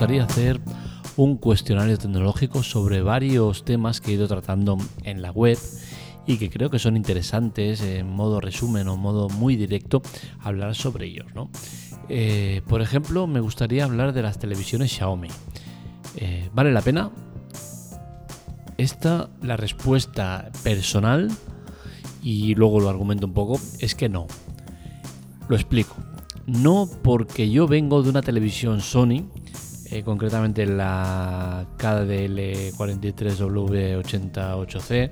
gustaría hacer un cuestionario tecnológico sobre varios temas que he ido tratando en la web y que creo que son interesantes en modo resumen o modo muy directo hablar sobre ellos. Eh, por ejemplo, me gustaría hablar de las televisiones Xiaomi. Eh, ¿Vale la pena? Esta, la respuesta personal, y luego lo argumento un poco, es que no. Lo explico. No porque yo vengo de una televisión Sony, eh, concretamente la KDL43W88C,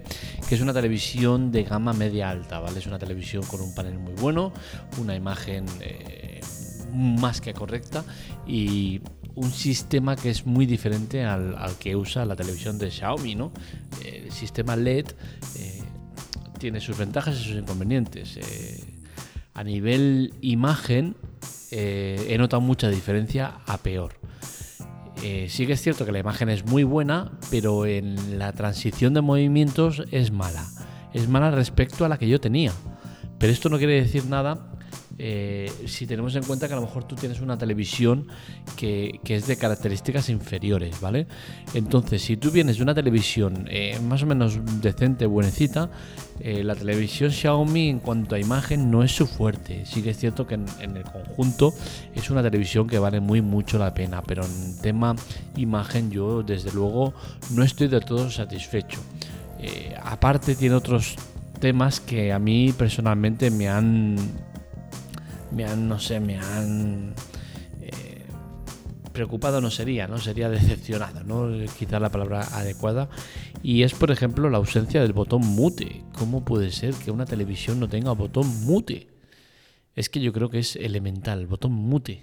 que es una televisión de gama media alta, ¿vale? Es una televisión con un panel muy bueno, una imagen eh, más que correcta y un sistema que es muy diferente al, que usa la televisión de Xiaomi, ¿no? El sistema LED eh, tiene sus ventajas y sus inconvenientes. a nivel imagen, he notado mucha diferencia a peor. Eh, sí que es cierto que la imagen es muy buena, pero en la transición de movimientos es mala. Es mala respecto a la que yo tenía. Pero esto no quiere decir nada eh, si tenemos en cuenta que a lo mejor tú tienes una televisión que, es de características inferiores, ¿vale? Entonces, si tú vienes de una televisión eh, más o menos decente, buenecita, eh, la televisión Xiaomi en cuanto a imagen no es su fuerte. Sí que es cierto que en, el conjunto es una televisión que vale muy mucho la pena, pero en tema imagen yo desde luego no estoy del todo satisfecho. aparte tiene otros temas que a mí personalmente me han me han, no sé, me han eh, preocupado no sería, ¿no? Sería decepcionado, ¿no? Quizá la palabra adecuada. Y es, por ejemplo, la ausencia del botón mute. ¿Cómo puede ser que una televisión no tenga botón mute? Es que yo creo que es elemental, el botón mute.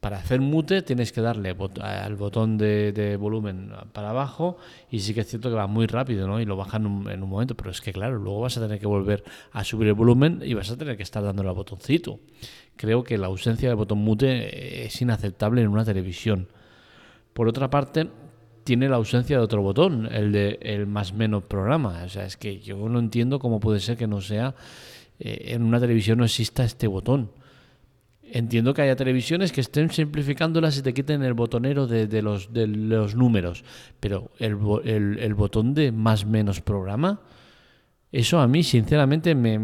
Para hacer mute tienes que darle al botón de, volumen para abajo y sí que es cierto que va muy rápido ¿no? y lo bajan en un, momento, pero es que claro, luego vas a tener que volver a subir el volumen y vas a tener que estar dándole al botoncito. Creo que la ausencia del botón mute es inaceptable en una televisión. Por otra parte, tiene la ausencia de otro botón, el de el más menos programa. O sea, es que yo no entiendo cómo puede ser que no sea eh, en una televisión no exista este botón. Entiendo que haya televisiones que estén simplificándolas y te quiten el botonero de, los, de los números, pero el, botón de más menos programa, eso a mí sinceramente me,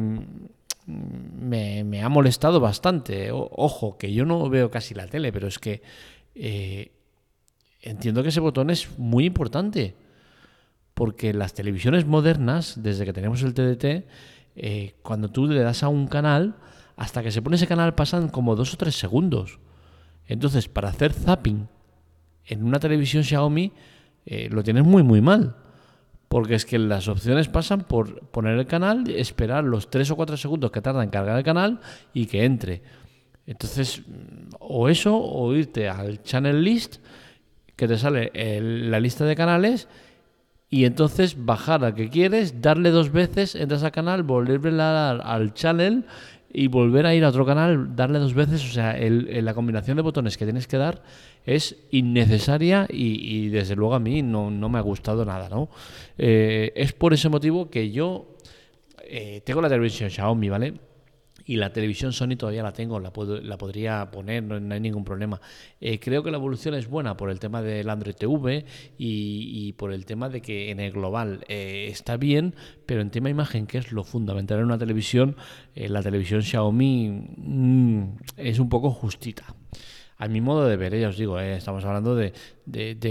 me, ha molestado bastante. ojo, que yo no veo casi la tele, pero es que eh, entiendo que ese botón es muy importante, porque las televisiones modernas, desde que tenemos el TDT, eh, cuando tú le das a un canal, hasta que se pone ese canal pasan como dos o tres segundos. Entonces, para hacer zapping en una televisión Xiaomi, eh, lo tienes muy, muy mal. Porque es que las opciones pasan por poner el canal, esperar los tres o cuatro segundos que tarda en cargar el canal y que entre. Entonces, o eso, o irte al channel list, que te sale la lista de canales, y entonces bajar al que quieres, darle dos veces, entras al canal, volverle al channel y volver a ir a otro canal, darle dos veces, o sea, la combinación de botones que tienes que dar es innecesaria y, desde luego a mí no, me ha gustado nada, ¿no? Eh, es por ese motivo que yo eh, tengo la televisión Xiaomi, ¿vale? Y la televisión Sony todavía la tengo, la, puedo, la podría poner, no, hay ningún problema. Eh, creo que la evolución es buena por el tema del Android TV y, por el tema de que en el global eh, está bien, pero en tema imagen, que es lo fundamental en una televisión, eh, la televisión Xiaomi mm, es un poco justita a mi modo de ver, ya os digo, eh, estamos hablando de,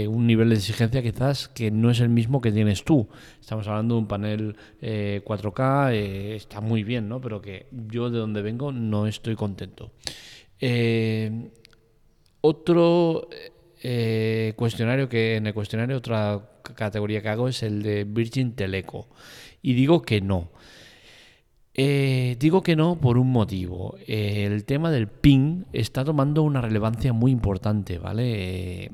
un nivel de exigencia quizás que no es el mismo que tienes tú. Estamos hablando de un panel 4K, eh, eh, está muy bien, ¿no? Pero que yo de donde vengo no estoy contento. otro cuestionario que en el cuestionario, otra categoría que hago es el de Virgin Teleco. Y digo que no. Eh, digo que no por un motivo. el tema del ping está tomando una relevancia muy importante, ¿vale? Eh,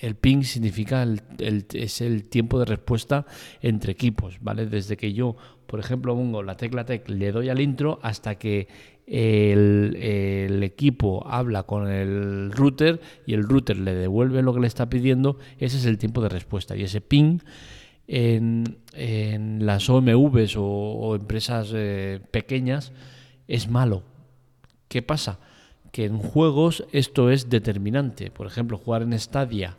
el ping significa es el tiempo de respuesta entre equipos, ¿vale? Desde que yo, por ejemplo, pongo la tecla tec, le doy al intro hasta que el, el, equipo habla con el router y el router le devuelve lo que le está pidiendo, ese es el tiempo de respuesta. Y ese ping en, las OMVs o, empresas eh, pequeñas es malo. ¿Qué pasa? que en juegos esto es determinante. Por ejemplo, jugar en Stadia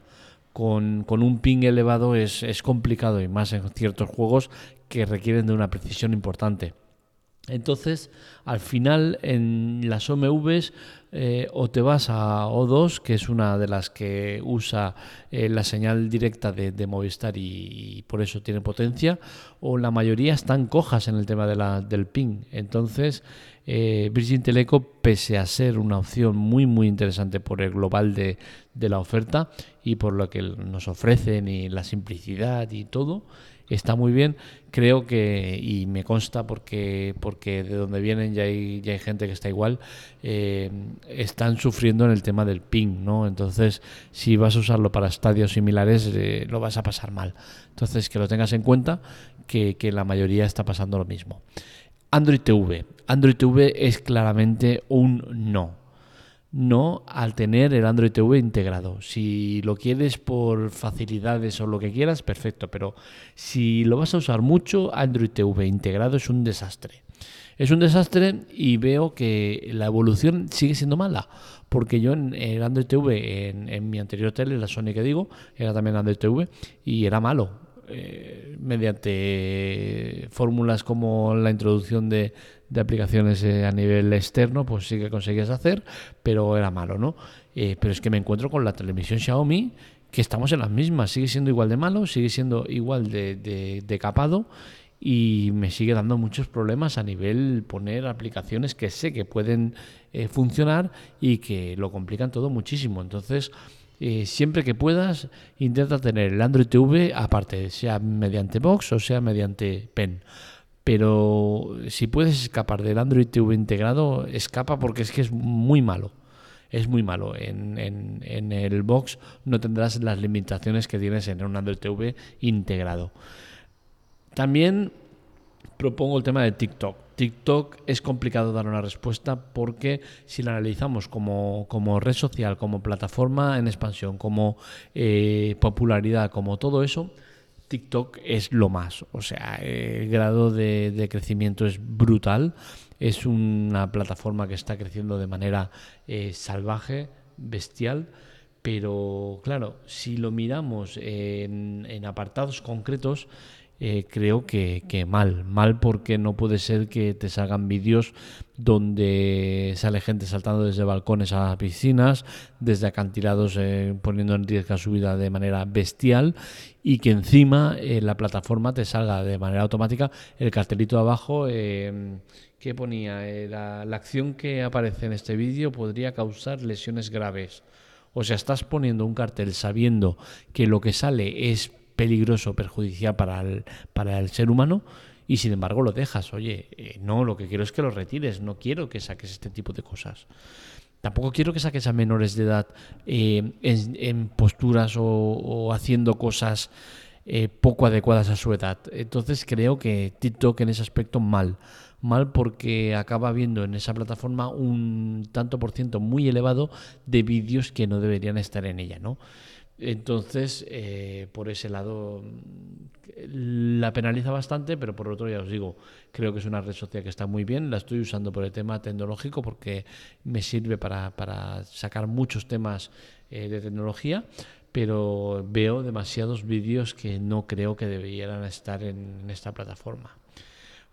con, con un ping elevado es, es complicado y más en ciertos juegos que requieren de una precisión importante. Entonces, al final, en las OMVs eh, o te vas a O2, que es una de las que usa eh, la señal directa de, Movistar y, por eso tiene potencia, o la mayoría están cojas en el tema de la, del ping. Entonces, eh, Virgin Teleco, pese a ser una opción muy, muy interesante por el global de, de la oferta y por lo que nos ofrecen y la simplicidad y todo, está muy bien. Creo que, y me consta porque, porque de donde vienen ya hay, ya hay gente que está igual, eh, están sufriendo en el tema del ping, ¿no? Entonces, si vas a usarlo para estadios similares, eh, lo vas a pasar mal. Entonces, que lo tengas en cuenta, que, que la mayoría está pasando lo mismo. Android TV. Android TV es claramente un no no al tener el Android TV integrado. Si lo quieres por facilidades o lo que quieras, perfecto, pero si lo vas a usar mucho, Android TV integrado es un desastre. Es un desastre y veo que la evolución sigue siendo mala, porque yo en el Android TV, en, mi anterior tele, la Sony que digo, era también Android TV y era malo. Eh, mediante fórmulas como la introducción de, aplicaciones eh, a nivel externo, pues sí que conseguías hacer, pero era malo, ¿no? Eh, pero es que me encuentro con la televisión Xiaomi, que estamos en las mismas, sigue siendo igual de malo, sigue siendo igual de, de capado y me sigue dando muchos problemas a nivel poner aplicaciones que sé que pueden funcionar y que lo complican todo muchísimo. Entonces, eh, siempre que puedas, intenta tener el Android TV aparte, sea mediante Box o sea mediante Pen. Pero si puedes escapar del Android TV integrado, escapa porque es que es muy malo. Es muy malo. En, el Box no tendrás las limitaciones que tienes en un Android TV integrado. También propongo el tema de TikTok. TikTok es complicado dar una respuesta porque si la analizamos como, red social, como plataforma en expansión, como eh, popularidad, como todo eso, TikTok es lo más. O sea, el grado de, crecimiento es brutal. Es una plataforma que está creciendo de manera eh, salvaje, bestial. Pero claro, si lo miramos en, en apartados concretos, eh, creo que, mal. Mal porque no puede ser que te salgan vídeos donde sale gente saltando desde balcones a piscinas, desde acantilados eh, poniendo en riesgo su vida de manera bestial y que encima eh, la plataforma te salga de manera automática el cartelito abajo que ponía la, la acción que aparece en este vídeo podría causar lesiones graves. O sea, estás poniendo un cartel sabiendo que lo que sale es peligroso, perjudicial para el, para el ser humano y sin embargo lo dejas. Oye, eh, no, lo que quiero es que lo retires, no quiero que saques este tipo de cosas. Tampoco quiero que saques a menores de edad eh, en, posturas o, haciendo cosas eh, poco adecuadas a su edad. Entonces creo que TikTok en ese aspecto mal. Mal porque acaba viendo en esa plataforma un tanto por ciento muy elevado de vídeos que no deberían estar en ella, ¿no? Entonces, eh, por ese lado, la penaliza bastante, pero por otro, ya os digo, creo que es una red social que está muy bien. La estoy usando por el tema tecnológico porque me sirve para, sacar muchos temas eh, de tecnología, pero veo demasiados vídeos que no creo que debieran estar en esta plataforma.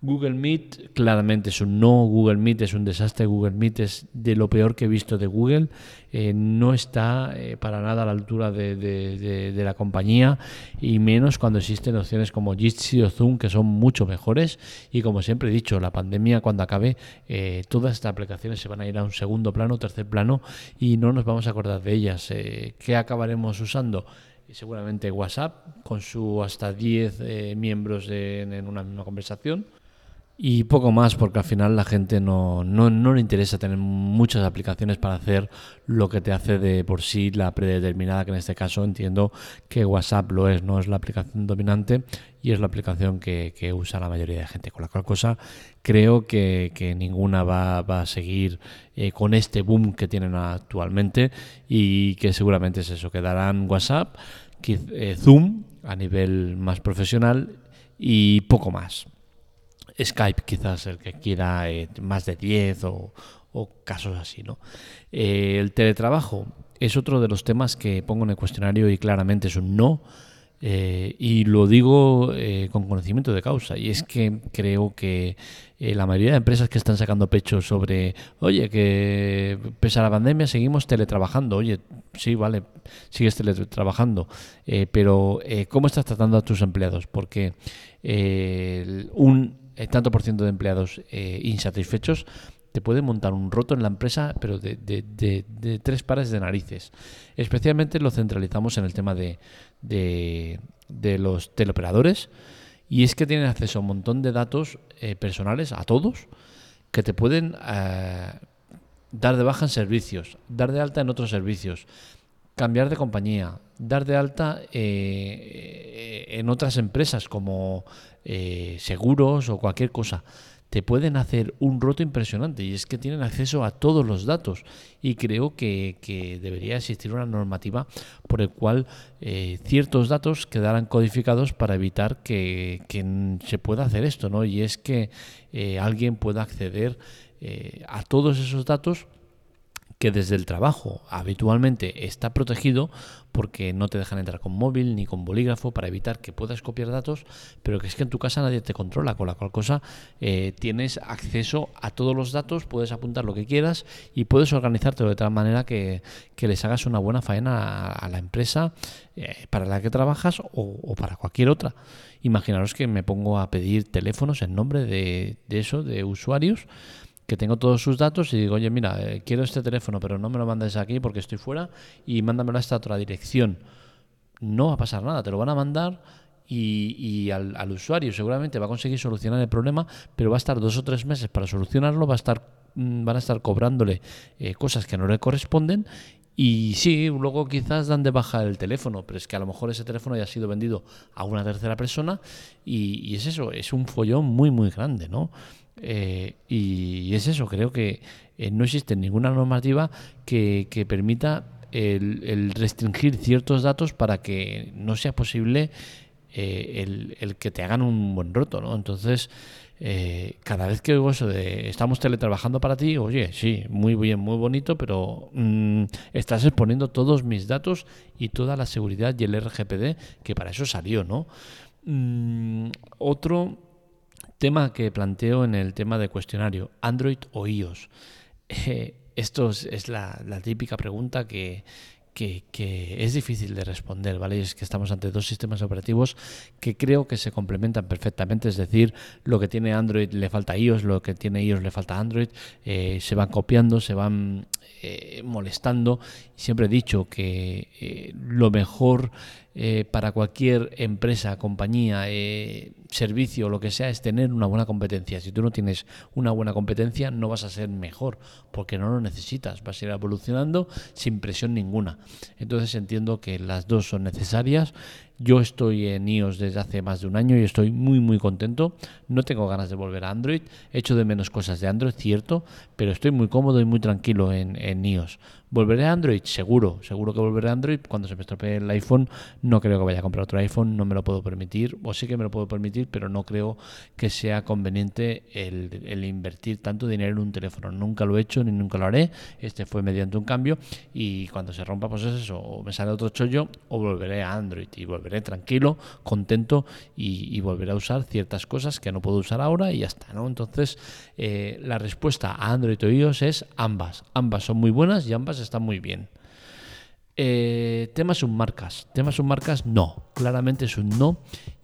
Google Meet claramente es un no, Google Meet es un desastre, Google Meet es de lo peor que he visto de Google, eh, no está eh, para nada a la altura de, la compañía y menos cuando existen opciones como Jitsi o Zoom que son mucho mejores. Y como siempre he dicho, la pandemia cuando acabe eh, todas estas aplicaciones se van a ir a un segundo plano, tercer plano y no nos vamos a acordar de ellas. ¿Qué acabaremos usando? seguramente WhatsApp con su hasta 10 miembros en una misma conversación y poco más, porque al final la gente no, no, no, le interesa tener muchas aplicaciones para hacer lo que te hace de por sí la predeterminada, que en este caso entiendo que WhatsApp lo es, no es la aplicación dominante y es la aplicación que, que usa la mayoría de gente. Con la cual cosa creo que, que ninguna va, va, a seguir eh, con este boom que tienen actualmente y que seguramente es eso, quedarán WhatsApp, eh, Zoom a nivel más profesional y poco más. Skype quizás el que quiera eh, más de 10 o, casos así, ¿no? Eh, el teletrabajo es otro de los temas que pongo en el cuestionario y claramente es un no. Eh, y lo digo con conocimiento de causa. Y es que creo que la mayoría de empresas que están sacando pecho sobre, oye, que pese a la pandemia seguimos teletrabajando. Oye, sí, vale, sigues teletrabajando. pero ¿cómo estás tratando a tus empleados? Porque un tanto por ciento de empleados insatisfechos te puede montar un roto en la empresa, pero de, de, tres pares de narices. Especialmente lo centralizamos en el tema de, los teleoperadores. Y es que tienen acceso a un montón de datos eh, personales, a todos, que te pueden eh, dar de baja en servicios, dar de alta en otros servicios, cambiar de compañía, dar de alta eh, en otras empresas como seguros o cualquier cosa te pueden hacer un roto impresionante y es que tienen acceso a todos los datos y creo que, debería existir una normativa por el cual eh, ciertos datos quedaran codificados para evitar que, se pueda hacer esto, ¿no? Y es que eh, alguien pueda acceder eh, a todos esos datos que desde el trabajo habitualmente está protegido porque no te dejan entrar con móvil ni con bolígrafo para evitar que puedas copiar datos, pero que es que en tu casa nadie te controla, con la cual cosa eh, tienes acceso a todos los datos, puedes apuntar lo que quieras y puedes organizarte de tal manera que, les hagas una buena faena a, la empresa eh, para la que trabajas o, para cualquier otra. Imaginaros que me pongo a pedir teléfonos en nombre de eso, de usuarios que tengo todos sus datos y digo, oye, mira, eh, quiero este teléfono, pero no me lo mandes aquí porque estoy fuera y mándamelo a esta otra dirección. No va a pasar nada, te lo van a mandar y, al, usuario seguramente va a conseguir solucionar el problema, pero va a estar dos o tres meses para solucionarlo, va a estar, mm, van a estar cobrándole eh, cosas que no le corresponden y sí, luego quizás dan de baja el teléfono, pero es que a lo mejor ese teléfono ya ha sido vendido a una tercera persona y, es eso, es un follón muy, muy grande, ¿no? Eh, y es eso, creo que eh, no existe ninguna normativa que, permita el, restringir ciertos datos para que no sea posible eh, el, que te hagan un buen roto, ¿no? Entonces, cada vez que oigo eso de estamos teletrabajando para ti, oye, sí, muy bien, muy bonito, pero mm, estás exponiendo todos mis datos y toda la seguridad y el RGPD, que para eso salió, ¿no? Mm, otro tema que planteo en el tema de cuestionario, Android o iOS. Eh, esto es, la, típica pregunta que, es difícil de responder, ¿vale? es que estamos ante dos sistemas operativos que creo que se complementan perfectamente, es decir, lo que tiene Android le falta a iOS, lo que tiene iOS le falta Android, eh, se van copiando, se van eh, molestando. Siempre he dicho que lo mejor para cualquier empresa, compañía, servicio o lo que sea es tener una buena competencia. Si tú no tienes una buena competencia, no vas a ser mejor, porque no lo necesitas. Vas a ir evolucionando sin presión ninguna. Entonces entiendo que las dos son necesarias yo estoy en iOS desde hace más de un año y estoy muy muy contento. No tengo ganas de volver a Android. Echo de menos cosas de Android, cierto, pero estoy muy cómodo y muy tranquilo en, en iOS. ¿Volveré a Android? Seguro, seguro que volveré a Android. Cuando se me estropee el iPhone, no creo que vaya a comprar otro iPhone, no me lo puedo permitir. O sí que me lo puedo permitir, pero no creo que sea conveniente el, el invertir tanto dinero en un teléfono. Nunca lo he hecho ni nunca lo haré. Este fue mediante un cambio y cuando se rompa, pues es eso, o me sale otro chollo o volveré a Android y volveré tranquilo, contento y, volveré a usar ciertas cosas que no puedo usar ahora y ya está, ¿no? Entonces, eh, la respuesta a Android o iOS es ambas. Ambas son muy buenas y ambas están muy bien. Eh, temas submarcas. Temas submarcas, no. Claramente es un no.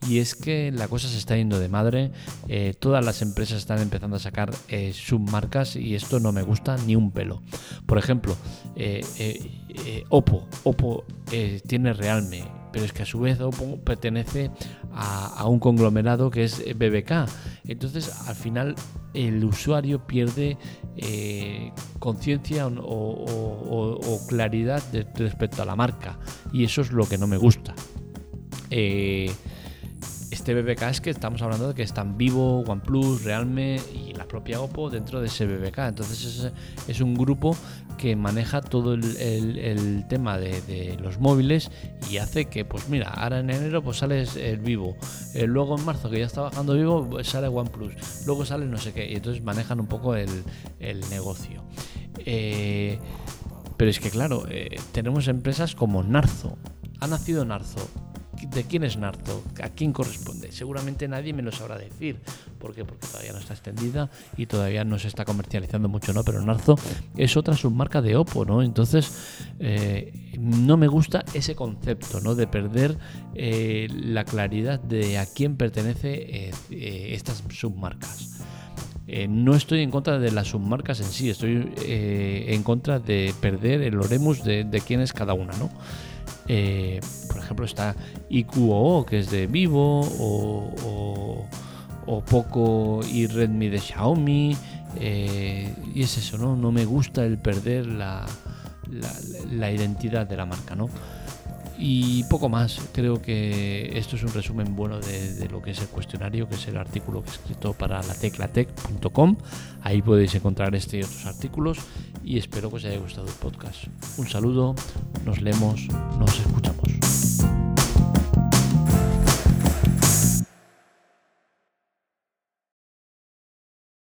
Y es que la cosa se está yendo de madre. Eh, todas las empresas están empezando a sacar eh, submarcas y esto no me gusta ni un pelo. Por ejemplo, Oppo. Oppo tiene Realme pero es que a su vez pertenece a, un conglomerado que es BBK. Entonces, al final, el usuario pierde eh, conciencia o, claridad respecto a la marca, y eso es lo que no me gusta. Eh, este BBK es que estamos hablando de que están Vivo, OnePlus, Realme la propia Oppo dentro de ese BBK. Entonces es, es un grupo que maneja todo el, tema de, los móviles y hace que, pues mira, ahora en enero pues sale el Vivo, eh, luego en marzo que ya está bajando Vivo pues sale OnePlus, luego sale no sé qué, y entonces manejan un poco el, negocio. Eh, pero es que claro, eh, tenemos empresas como Narzo. Ha nacido Narzo ¿De quién es Narzo? ¿A quién corresponde? Seguramente nadie me lo sabrá decir. ¿Por qué? Porque todavía no está extendida y todavía no se está comercializando mucho, ¿no? Pero Narzo es otra submarca de Oppo, ¿no? Entonces, eh, no me gusta ese concepto, ¿no? De perder eh, la claridad de a quién pertenece eh, estas submarcas. no estoy en contra de las submarcas en sí, estoy en contra de perder el oremus de quién es cada una, ¿no? Eh, por ejemplo, está IQOO, que es de Vivo, o, Poco y Redmi de Xiaomi. Eh, y es eso, ¿no? No me gusta el perder la, la, identidad de la marca, ¿no? Y poco más, creo que esto es un resumen bueno de, lo que es el cuestionario, que es el artículo que he escrito para la teclatec.com. Ahí podéis encontrar este y otros artículos y espero que os haya gustado el podcast. Un saludo, nos leemos, nos escuchamos.